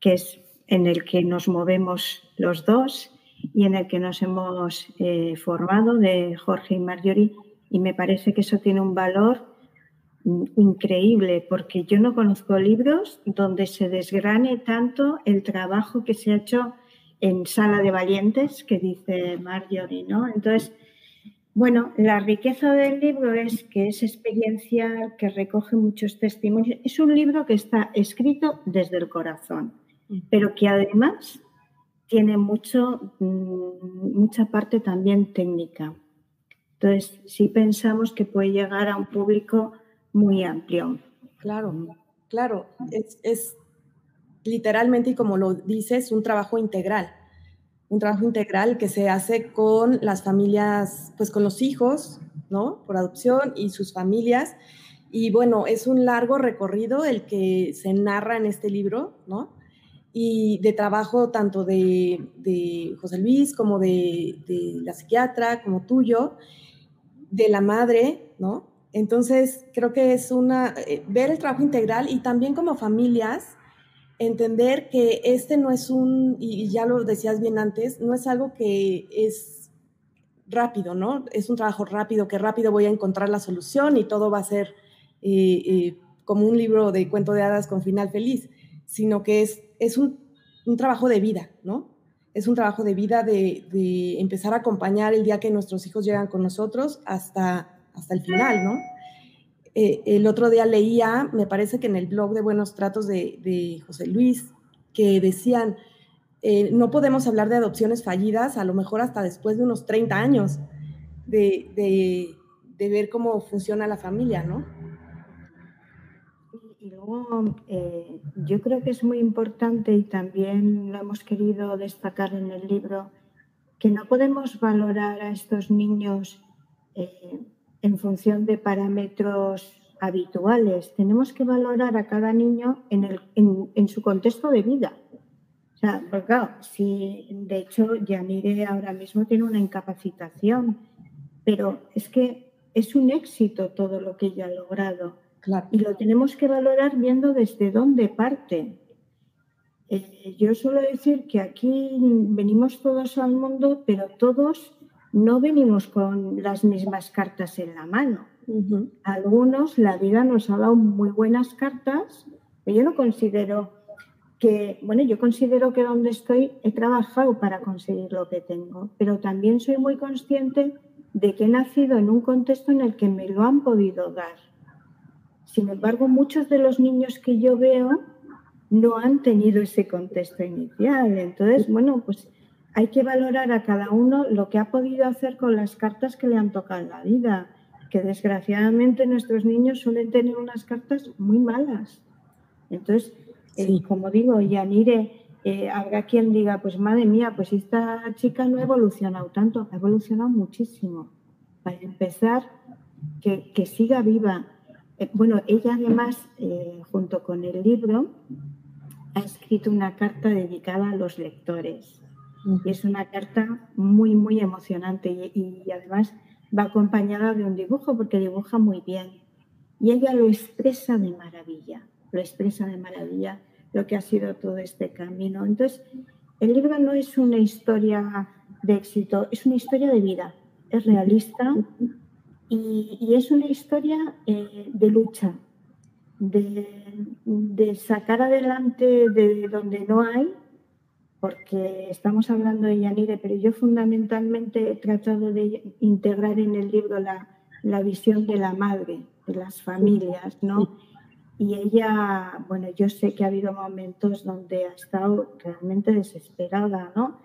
que es en el que nos movemos los dos y en el que nos hemos eh, formado de Jorge y Marjorie. Y me parece que eso tiene un valor increíble, porque yo no conozco libros donde se desgrane tanto el trabajo que se ha hecho en Sala de Valientes, que dice Marjorie, ¿no? Entonces, bueno, la riqueza del libro es que es experiencial, que recoge muchos testimonios. Es un libro que está escrito desde el corazón, pero que además tiene mucho, mm, mucha parte también técnica. Entonces, sí pensamos que puede llegar a un público muy amplio. Claro, claro. Es, es literalmente, y como lo dices, un trabajo integral un trabajo integral que se hace con las familias, pues con los hijos, ¿no? Por adopción y sus familias. Y bueno, es un largo recorrido el que se narra en este libro, ¿no? Y de trabajo tanto de, José Luis como de, de, la psiquiatra, como tuyo, de la madre, ¿no? Entonces, creo que es una, eh, ver el trabajo integral y también como familias, entender que este no es un, y ya lo decías bien antes, no es algo que es rápido, ¿no? Es un trabajo rápido, que rápido voy a encontrar la solución y todo va a ser eh, eh, como un libro de cuento de hadas con final feliz, sino que es, es un, trabajo de vida, ¿no? Es un trabajo de vida de, de, empezar a acompañar el día que nuestros hijos llegan con nosotros hasta, hasta el final, ¿no? Eh, el otro día leía, me parece que en el blog de Buenos Tratos de, José Luis, que decían, eh, no podemos hablar de adopciones fallidas, a lo mejor hasta después de unos 30 años de, ver cómo funciona la familia, ¿no? Y luego eh, yo creo que es muy importante y también lo hemos querido destacar en el libro, que no podemos valorar a estos niños en función de parámetros habituales. Tenemos que valorar a cada niño en, el, en, su contexto de vida. O sea, porque claro, si de hecho Yanire ahora mismo tiene una incapacitación, pero es que es un éxito todo lo que ella ha logrado. Y lo tenemos que valorar viendo desde dónde parte. Eh, yo suelo decir que aquí venimos todos al mundo, pero todos no venimos con las mismas cartas en la mano. Algunos, la vida nos ha dado muy buenas cartas, pero yo no considero que, bueno, yo considero que donde estoy he trabajado para conseguir lo que tengo, pero también soy muy consciente de que he nacido en un contexto en el que me lo han podido dar. Sin embargo, muchos de los niños que yo veo no han tenido ese contexto inicial. Entonces, bueno, pues hay que valorar a cada uno lo que ha podido hacer con las cartas que le han tocado en la vida, que desgraciadamente nuestros niños suelen tener unas cartas muy malas. Entonces, eh, como digo, Yanire, eh, habrá quien diga, pues madre mía, pues esta chica no ha evolucionado tanto, ha evolucionado muchísimo. Para empezar, que, siga viva. Eh, bueno, ella además, junto con el libro, ha escrito una carta dedicada a los lectores y es una carta muy, muy emocionante y, además va acompañada de un dibujo porque dibuja muy bien. Y ella lo expresa de maravilla, lo expresa de maravilla lo que ha sido todo este camino. Entonces, el libro no es una historia de éxito, es una historia de vida, es realista y, es una historia eh, de lucha, de, de, sacar adelante de donde no hay porque estamos hablando de Yanire, pero yo fundamentalmente he tratado de integrar en el libro la, la visión de la madre, de las familias, ¿no? Y ella, bueno, yo sé que ha habido momentos donde ha estado realmente desesperada, ¿no?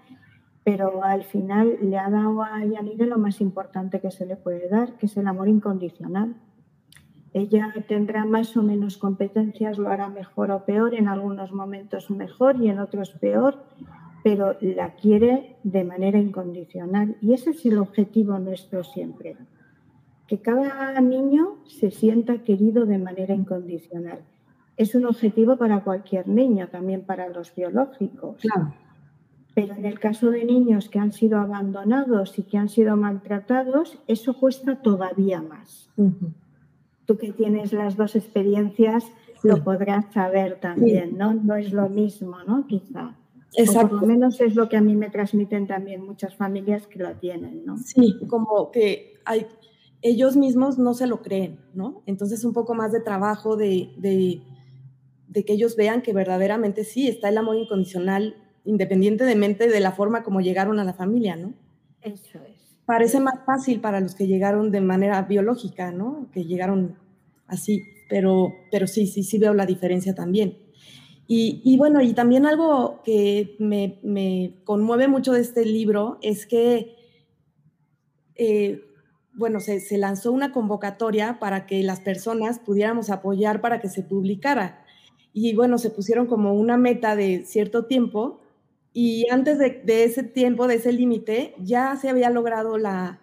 pero al final le ha dado a Yanire lo más importante que se le puede dar, que es el amor incondicional. Ella tendrá más o menos competencias, lo hará mejor o peor, en algunos momentos mejor y en otros peor, pero la quiere de manera incondicional. Y ese es el objetivo nuestro siempre, que cada niño se sienta querido de manera incondicional. Es un objetivo para cualquier niño, también para los biológicos. Pero en el caso de niños que han sido abandonados y que han sido maltratados, eso cuesta todavía más tú que tienes las dos experiencias lo podrás saber también, ¿no? No es lo mismo, ¿no? Quizá. Exacto. por lo menos es lo que a mí me transmiten también muchas familias que lo tienen, ¿no? Sí, como que hay, ellos mismos no se lo creen, ¿no? Entonces un poco más de trabajo de, de, de que ellos vean que verdaderamente sí está el amor incondicional, independientemente de la forma como llegaron a la familia, ¿no? Eso es parece más fácil para los que llegaron de manera biológica, ¿no? Que llegaron así, pero, pero sí, sí, sí veo la diferencia también. Y, bueno, y también algo que me, conmueve mucho de este libro es que, eh, bueno, se, lanzó una convocatoria para que las personas pudiéramos apoyar para que se publicara. Y bueno, se pusieron como una meta de cierto tiempo y antes de, ese tiempo, de ese límite, ya se había logrado la,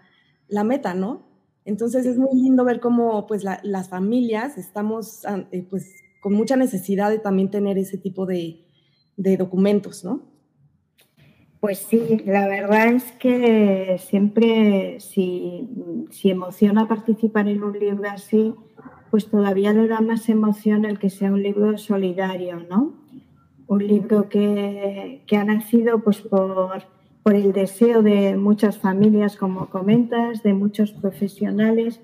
meta, ¿no? Entonces es muy lindo ver cómo pues las familias estamos eh, pues con mucha necesidad de también tener ese tipo de, documentos, ¿no? Pues sí, la verdad es que siempre si, si, emociona participar en un libro así, pues todavía le da más emoción el que sea un libro solidario, ¿no? Un libro que, ha nacido pues, por, el deseo de muchas familias, como comentas, de muchos profesionales.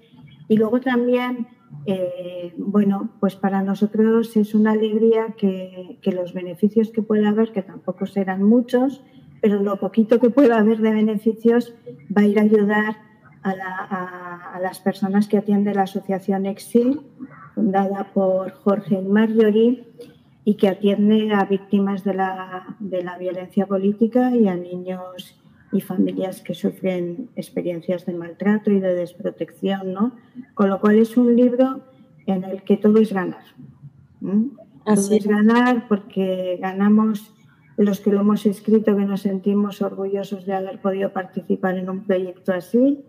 Y luego también, eh, bueno, pues para nosotros es una alegría que, los beneficios que pueda haber, que tampoco serán muchos, pero lo poquito que pueda haber de beneficios va a ir a ayudar a, las personas que atiende la Asociación Exil, fundada por Jorge Marjorie y que atiende a víctimas de la, de la violencia política y a niños y familias que sufren experiencias de maltrato y de desprotección, ¿no? Con lo cual es un libro en el que todo es ganar. Así es ganar porque ganamos los que lo hemos escrito, que nos sentimos orgullosos de haber podido participar en un proyecto así.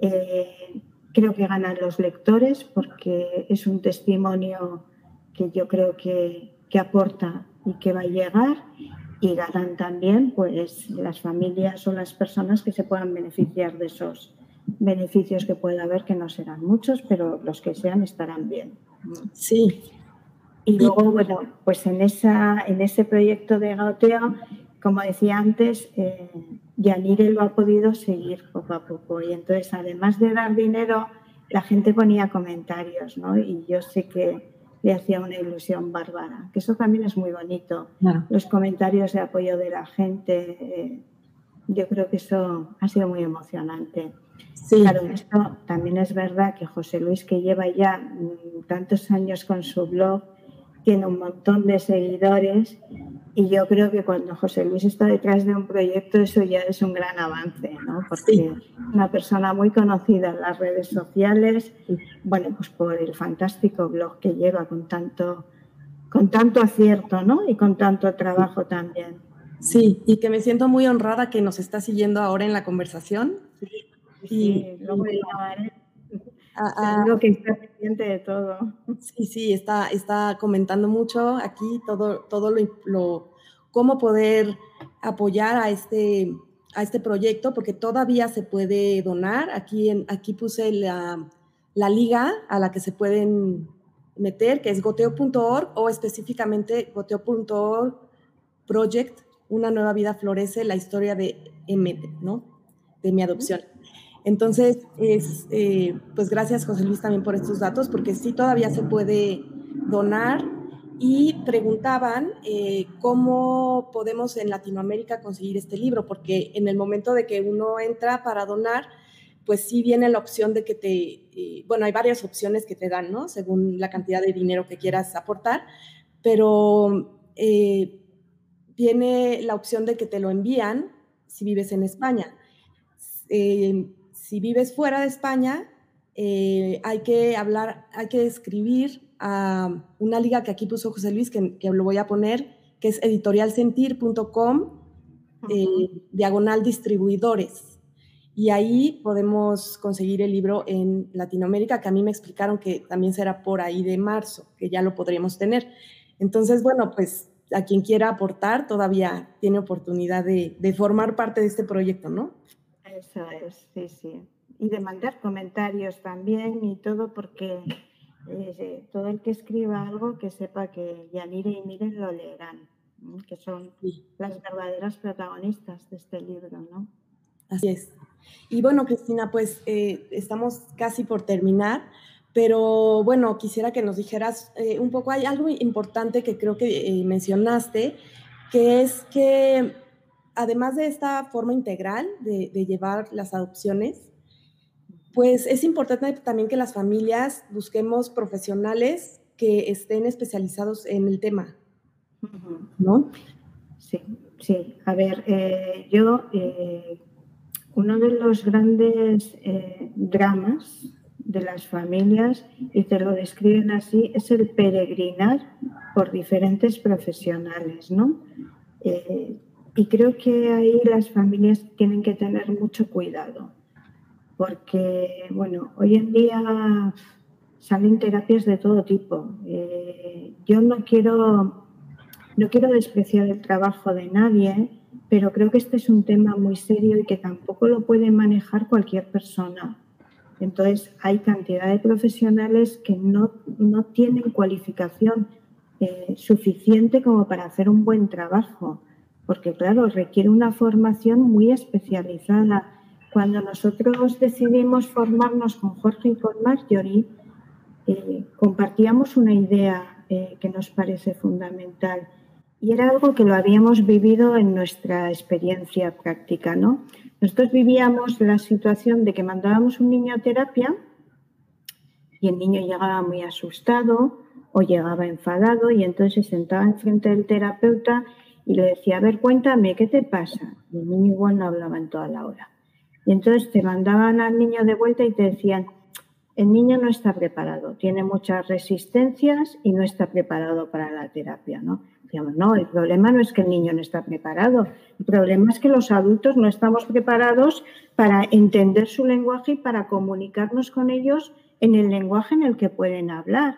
Eh, creo que ganan los lectores porque es un testimonio que yo creo que, aporta y que va a llegar y ganan también pues las familias o las personas que se puedan beneficiar de esos beneficios que pueda haber, que no serán muchos, pero los que sean estarán bien. Sí. Y luego, bueno, pues en, esa, en ese proyecto de Gauteo, como decía antes, eh, Yanire lo ha podido seguir poco a poco. Y entonces, además de dar dinero, la gente ponía comentarios, ¿no? Y yo sé que, le hacía una ilusión bárbara, que eso también es muy bonito. Los comentarios de apoyo de la gente, eh, yo creo que eso ha sido muy emocionante. Sí. Claro, esto también es verdad que José Luis, que lleva ya mm, tantos años con su blog, tiene un montón de seguidores y yo creo que cuando José Luis está detrás de un proyecto eso ya es un gran avance, ¿no? Porque es una persona muy conocida en las redes sociales, bueno, pues por el fantástico blog que lleva con tanto, con tanto acierto, ¿no? Y con tanto trabajo también. Sí, y que me siento muy honrada que nos está siguiendo ahora en la conversación. Sí, sí, lo voy a Ah, Seguro que está pendiente de todo. Sí, sí, está, está comentando mucho aquí todo, todo lo, cómo poder apoyar a este, a este proyecto, porque todavía se puede donar. Aquí, en, aquí puse la, la liga a la que se pueden meter, que es goteo.org o específicamente goteo.org project, una nueva vida florece, la historia de M, ¿no? De mi adopción. Entonces, es, eh, pues gracias José Luis también por estos datos, porque sí todavía se puede donar y preguntaban eh, cómo podemos en Latinoamérica conseguir este libro, porque en el momento de que uno entra para donar, pues sí viene la opción de que te, eh, bueno, hay varias opciones que te dan, ¿no? Según la cantidad de dinero que quieras aportar, pero viene la opción de que te lo envían si vives en España. Si vives fuera de España, eh, hay que hablar, hay que escribir a una liga que aquí puso José Luis, que, lo voy a poner, que es editorialsentir.com, eh, diagonal distribuidores. Y ahí podemos conseguir el libro en Latinoamérica, que a mí me explicaron que también será por ahí de marzo, que ya lo podríamos tener. Entonces, bueno, pues a quien quiera aportar todavía tiene oportunidad de, de formar parte de este proyecto, ¿no? Eso es, sí, sí. Y de mandar comentarios también y todo, porque eh, todo el que escriba algo que sepa que Yanire y Miren lo leerán, que son las verdaderas protagonistas de este libro, ¿no? Así es. Y bueno, Cristina, pues eh, estamos casi por terminar, pero bueno, quisiera que nos dijeras eh, un poco, hay algo importante que creo que mencionaste, que es que además de esta forma integral de, llevar las adopciones, pues es importante también que las familias busquemos profesionales que estén especializados en el tema, ¿no? Sí, sí. A ver, eh, yo, eh, uno de los grandes eh, dramas de las familias, y te lo describen así, es el peregrinar por diferentes profesionales, ¿no? Y creo que ahí las familias tienen que tener mucho cuidado, porque, bueno, hoy en día salen terapias de todo tipo. Eh, yo no quiero, no quiero despreciar el trabajo de nadie, pero creo que este es un tema muy serio y que tampoco lo puede manejar cualquier persona. Entonces, hay cantidad de profesionales que no, tienen cualificación eh, suficiente como para hacer un buen trabajo porque claro, requiere una formación muy especializada. Cuando nosotros decidimos formarnos con Jorge y con Marjorie, eh, compartíamos una idea eh, que nos parece fundamental y era algo que lo habíamos vivido en nuestra experiencia práctica, ¿no? Nosotros vivíamos la situación de que mandábamos un niño a terapia y el niño llegaba muy asustado o llegaba enfadado y entonces se sentaba enfrente del terapeuta y le decía, a ver, cuéntame, ¿qué te pasa? Y el niño igual no hablaba en toda la hora. Y entonces te mandaban al niño de vuelta y te decían, el niño no está preparado, tiene muchas resistencias y no está preparado para la terapia, ¿no? Decíamos, no, el problema no es que el niño no está preparado, el problema es que los adultos no estamos preparados para entender su lenguaje y para comunicarnos con ellos en el lenguaje en el que pueden hablar.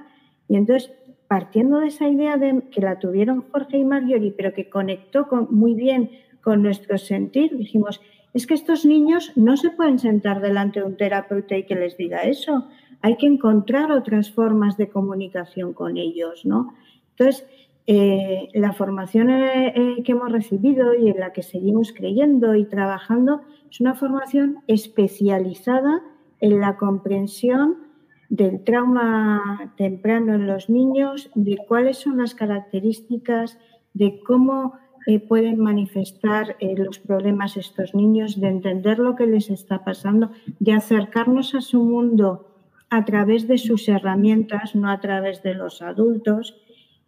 Y entonces partiendo de esa idea de que la tuvieron Jorge y Marjorie, pero que conectó muy bien con nuestro sentir, dijimos, es que estos niños no se pueden sentar delante de un terapeuta y que les diga eso. Hay que encontrar otras formas de comunicación con ellos, ¿no? Entonces, eh, la formación eh, eh, que hemos recibido y en la que seguimos creyendo y trabajando es una formación especializada en la comprensión del trauma temprano en los niños, de cuáles son las características, de cómo eh, pueden manifestar eh, los problemas estos niños, de entender lo que les está pasando, de acercarnos a su mundo a través de sus herramientas, no a través de los adultos,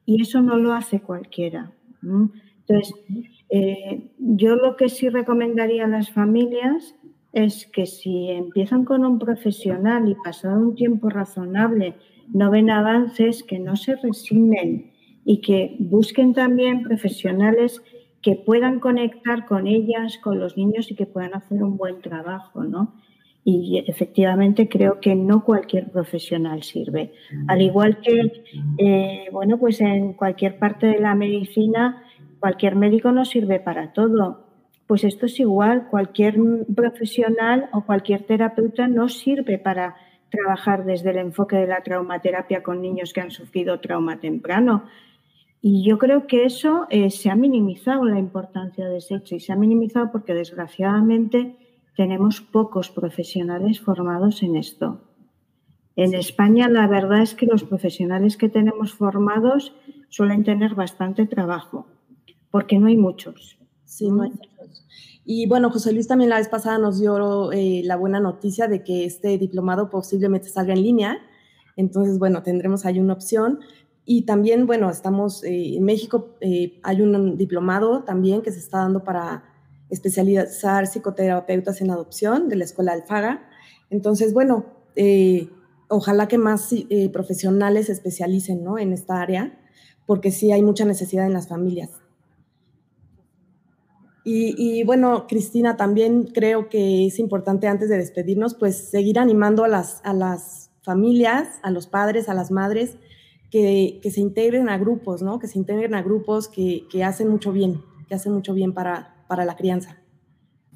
y eso no lo hace cualquiera. Entonces, eh, yo lo que sí recomendaría a las familias es que si empiezan con un profesional y pasado un tiempo razonable no ven avances, que no se resignen y que busquen también profesionales que puedan conectar con ellas, con los niños y que puedan hacer un buen trabajo, ¿no? Y efectivamente creo que no cualquier profesional sirve. Al igual que, eh, bueno, pues en cualquier parte de la medicina, cualquier médico no sirve para todo pues esto es igual, cualquier profesional o cualquier terapeuta no sirve para trabajar desde el enfoque de la traumaterapia con niños que han sufrido trauma temprano. Y yo creo que eso eh, se ha minimizado la importancia de ese hecho y se ha minimizado porque desgraciadamente tenemos pocos profesionales formados en esto. En España la verdad es que los profesionales que tenemos formados suelen tener bastante trabajo porque no hay muchos. Sí, no hay Y bueno, José Luis también la vez pasada nos dio eh, la buena noticia de que este diplomado posiblemente salga en línea. Entonces, bueno, tendremos ahí una opción. Y también, bueno, estamos eh, en México, eh, hay un diplomado también que se está dando para especializar psicoterapeutas en adopción de la Escuela Alfaga. Entonces, bueno, ojalá que más profesionales se especialicen ¿no? en esta área, porque sí hay mucha necesidad en las familias. Y, bueno, Cristina, también creo que es importante antes de despedirnos, pues seguir animando a las, a las familias, a los padres, a las madres, que, que se integren a grupos, ¿no? Que se integren a grupos que, que hacen mucho bien, que hacen mucho bien para, para la crianza.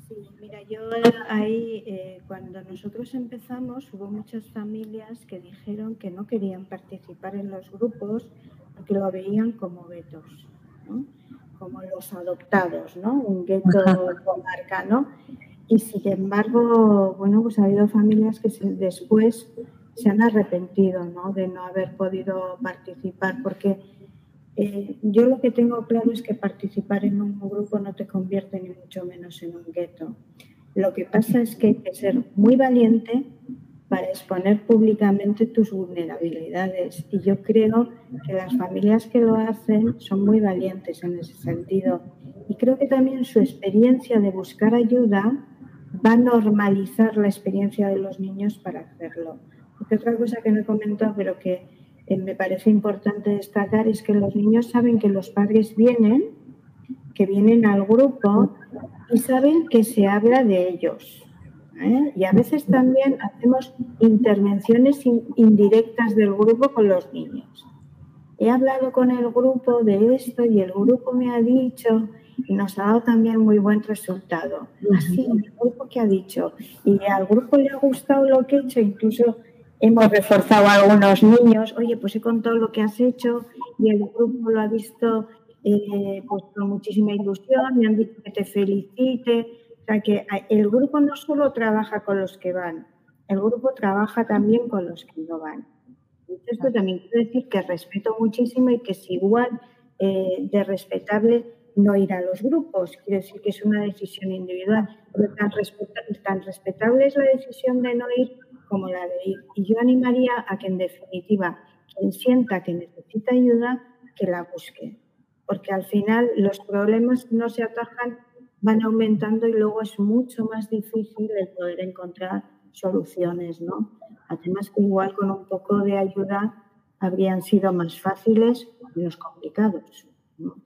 Sí, mira, yo ahí, eh, cuando nosotros empezamos, hubo muchas familias que dijeron que no querían participar en los grupos porque lo veían como vetos, ¿no? Como los adoptados, ¿no? Un gueto comarca, ¿no? Y sin embargo, bueno, pues ha habido familias que después se han arrepentido, ¿no? De no haber podido participar, porque eh, yo lo que tengo claro es que participar en un grupo no te convierte ni mucho menos en un gueto. Lo que pasa es que hay que ser muy valiente para exponer públicamente tus vulnerabilidades. Y yo creo que las familias que lo hacen son muy valientes en ese sentido. Y creo que también su experiencia de buscar ayuda va a normalizar la experiencia de los niños para hacerlo. Otra cosa que no he comentado, pero que eh, me parece importante destacar, es que los niños saben que los padres vienen, que vienen al grupo y saben que se habla de ellos ¿eh? Y a veces también hacemos intervenciones indirectas del grupo con los niños. He hablado con el grupo de esto y el grupo me ha dicho y nos ha dado también muy buen resultado. Así, el grupo que ha dicho. Y al grupo le ha gustado lo que he hecho, incluso hemos reforzado a algunos niños, oye, pues he contado lo que has hecho y el grupo lo ha visto eh, pues con muchísima ilusión, me han dicho que te felicite. O sea que el grupo no solo trabaja con los que van, el grupo trabaja también con los que no van. Esto también quiere decir que respeto muchísimo y que es igual eh, de respetable no ir a los grupos. Quiere decir que es una decisión individual. Pero tan, tan respetable es la decisión de no ir como la de ir. Y yo animaría a que, en definitiva, quien sienta que necesita ayuda, que la busque. Porque al final los problemas no se atajan van aumentando y luego es mucho más difícil el poder encontrar soluciones, ¿no? Además que igual con un poco de ayuda habrían sido más fáciles menos complicados.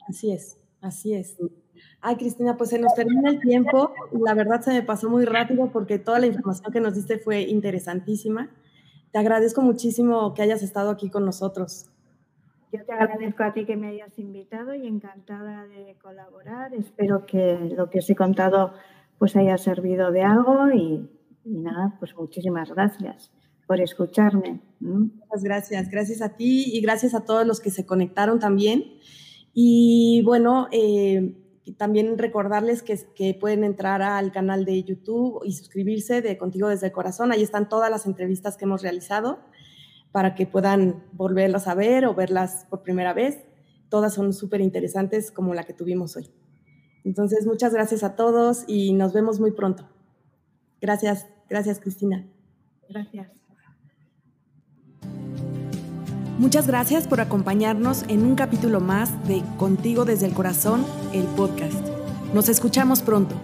Así es, así es. Ay, Cristina, pues se nos termina el tiempo. La verdad se me pasó muy rápido porque toda la información que nos diste fue interesantísima. Te agradezco muchísimo que hayas estado aquí con nosotros. Yo te agradezco a ti que me hayas invitado y encantada de colaborar. Espero que lo que os he contado pues haya servido de algo y, nada, pues muchísimas gracias por escucharme. Muchas gracias, gracias a ti y gracias a todos los que se conectaron también. Y bueno, eh, también recordarles que, que, pueden entrar al canal de YouTube y suscribirse de Contigo desde el Corazón. Ahí están todas las entrevistas que hemos realizado para que puedan volverlas a ver o verlas por primera vez. Todas son súper interesantes como la que tuvimos hoy. Entonces, muchas gracias a todos y nos vemos muy pronto. Gracias, gracias Cristina. Gracias. Muchas gracias por acompañarnos en un capítulo más de Contigo desde el Corazón, el podcast. Nos escuchamos pronto.